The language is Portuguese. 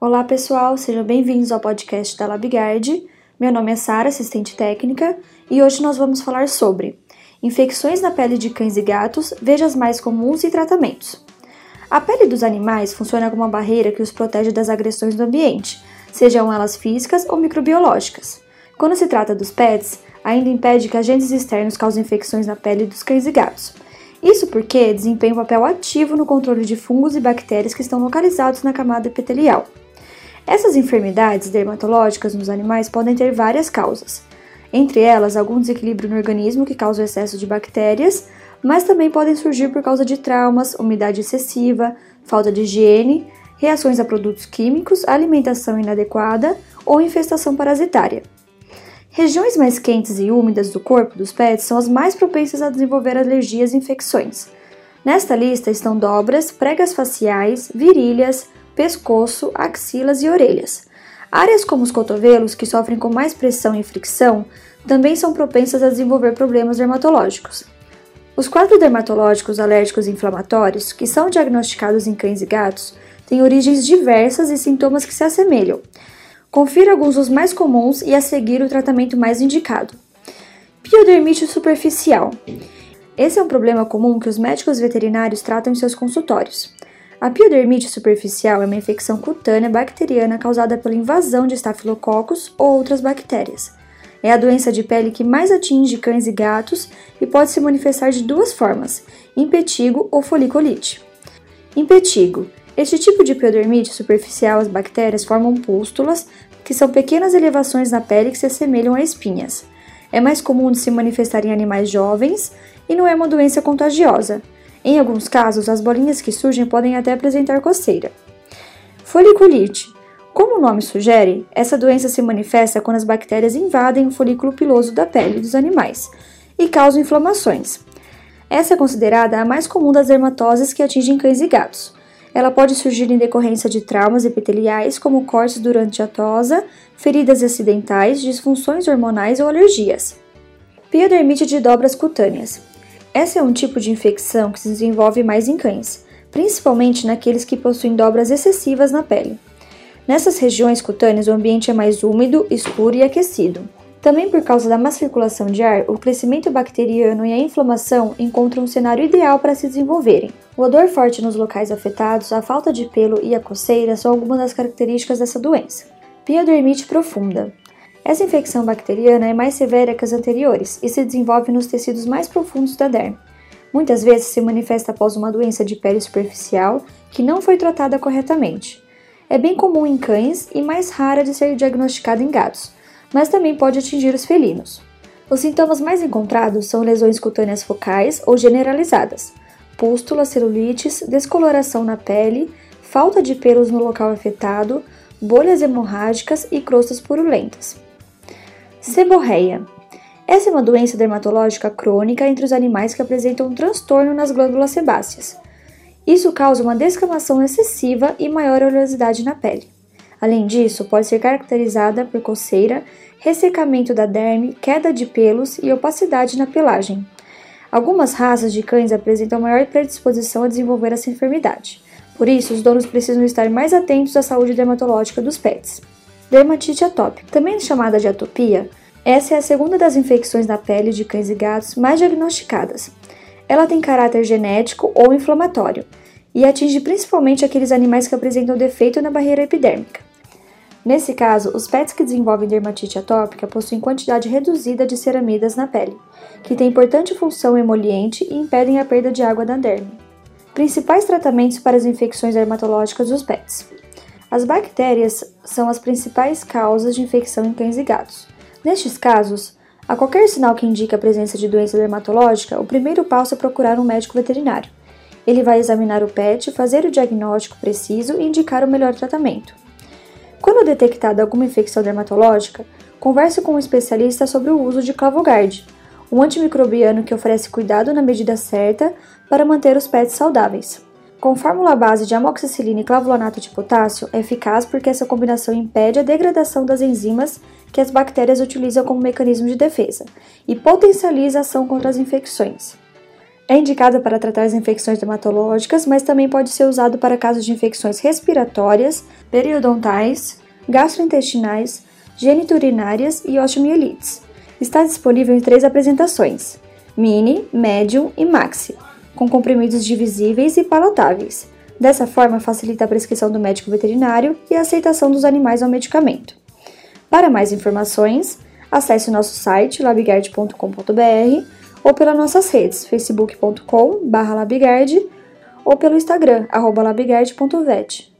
Olá pessoal, sejam bem-vindos ao podcast da LabGuard. Meu nome é Sara, assistente técnica, e hoje nós vamos falar sobre infecções na pele de cães e gatos, veja as mais comuns e tratamentos. A pele dos animais funciona como uma barreira que os protege das agressões do ambiente, sejam elas físicas ou microbiológicas. Quando se trata dos pets, ainda impede que agentes externos causem infecções na pele dos cães e gatos. Isso porque desempenha um papel ativo no controle de fungos e bactérias que estão localizados na camada epitelial. Essas enfermidades dermatológicas nos animais podem ter várias causas, entre elas algum desequilíbrio no organismo que causa o excesso de bactérias, mas também podem surgir por causa de traumas, umidade excessiva, falta de higiene, reações a produtos químicos, alimentação inadequada ou infestação parasitária. Regiões mais quentes e úmidas do corpo dos pets são as mais propensas a desenvolver alergias e infecções. Nesta lista estão dobras, pregas faciais, virilhas, pescoço, axilas e orelhas. Áreas como os cotovelos, que sofrem com mais pressão e fricção, também são propensas a desenvolver problemas dermatológicos. Os quadros dermatológicos alérgicos e inflamatórios, que são diagnosticados em cães e gatos, têm origens diversas e sintomas que se assemelham, Confira alguns dos mais comuns e a seguir o tratamento mais indicado. Piodermite superficial. Esse é um problema comum que os médicos veterinários tratam em seus consultórios. A piodermite superficial é uma infecção cutânea bacteriana causada pela invasão de estafilococos ou outras bactérias. É a doença de pele que mais atinge cães e gatos e pode se manifestar de duas formas: impetigo ou foliculite. Impetigo este tipo de piodermite superficial, as bactérias formam pústulas, que são pequenas elevações na pele que se assemelham a espinhas. É mais comum de se manifestar em animais jovens e não é uma doença contagiosa. Em alguns casos, as bolinhas que surgem podem até apresentar coceira. Foliculite. Como o nome sugere, essa doença se manifesta quando as bactérias invadem o folículo piloso da pele dos animais e causam inflamações. Essa é considerada a mais comum das dermatoses que atingem cães e gatos. Ela pode surgir em decorrência de traumas epiteliais, como cortes durante a tosa, feridas acidentais, disfunções hormonais ou alergias. Piodermite de dobras cutâneas. Essa é um tipo de infecção que se desenvolve mais em cães, principalmente naqueles que possuem dobras excessivas na pele. Nessas regiões cutâneas, o ambiente é mais úmido, escuro e aquecido. Também por causa da má circulação de ar, o crescimento bacteriano e a inflamação encontram um cenário ideal para se desenvolverem. O odor forte nos locais afetados, a falta de pelo e a coceira são algumas das características dessa doença. Piodermite profunda. Essa infecção bacteriana é mais severa que as anteriores e se desenvolve nos tecidos mais profundos da derme. Muitas vezes se manifesta após uma doença de pele superficial que não foi tratada corretamente. É bem comum em cães e mais rara de ser diagnosticada em gatos, mas também pode atingir os felinos. Os sintomas mais encontrados são lesões cutâneas focais ou generalizadas, pústulas, celulites, descoloração na pele, falta de pelos no local afetado, bolhas hemorrágicas e crostas purulentas. Seborreia. Essa é uma doença dermatológica crônica entre os animais que apresentam um transtorno nas glândulas sebáceas. Isso causa uma descamação excessiva e maior oleosidade na pele. Além disso, pode ser caracterizada por coceira, ressecamento da derme, queda de pelos e opacidade na pelagem. Algumas raças de cães apresentam maior predisposição a desenvolver essa enfermidade. Por isso, os donos precisam estar mais atentos à saúde dermatológica dos pets. Dermatite atópica, também chamada de atopia, essa é a segunda das infecções na pele de cães e gatos mais diagnosticadas. Ela tem caráter genético ou inflamatório e atinge principalmente aqueles animais que apresentam defeito na barreira epidérmica. Nesse caso, os pets que desenvolvem dermatite atópica possuem quantidade reduzida de ceramidas na pele, que tem importante função emoliente e impedem a perda de água da derme. Principais tratamentos para as infecções dermatológicas dos pets. As bactérias são as principais causas de infecção em cães e gatos. Nestes casos, a qualquer sinal que indique a presença de doença dermatológica, o primeiro passo é procurar um médico veterinário. Ele vai examinar o pet, fazer o diagnóstico preciso e indicar o melhor tratamento. Quando detectada alguma infecção dermatológica, converse com um especialista sobre o uso de Clavogard, um antimicrobiano que oferece cuidado na medida certa para manter os pets saudáveis. Com fórmula base de amoxicilina e clavulanato de potássio, é eficaz porque essa combinação impede a degradação das enzimas que as bactérias utilizam como mecanismo de defesa e potencializa a ação contra as infecções. É indicado para tratar as infecções dermatológicas, mas também pode ser usado para casos de infecções respiratórias, periodontais, gastrointestinais, geniturinárias e osteomielites. Está disponível em três apresentações: mini, médium e maxi, com comprimidos divisíveis e palatáveis. Dessa forma, facilita a prescrição do médico veterinário e a aceitação dos animais ao medicamento. Para mais informações, acesse o nosso site labigard.com.br ou pelas nossas redes facebook.com/labigard ou pelo Instagram labigard.vet.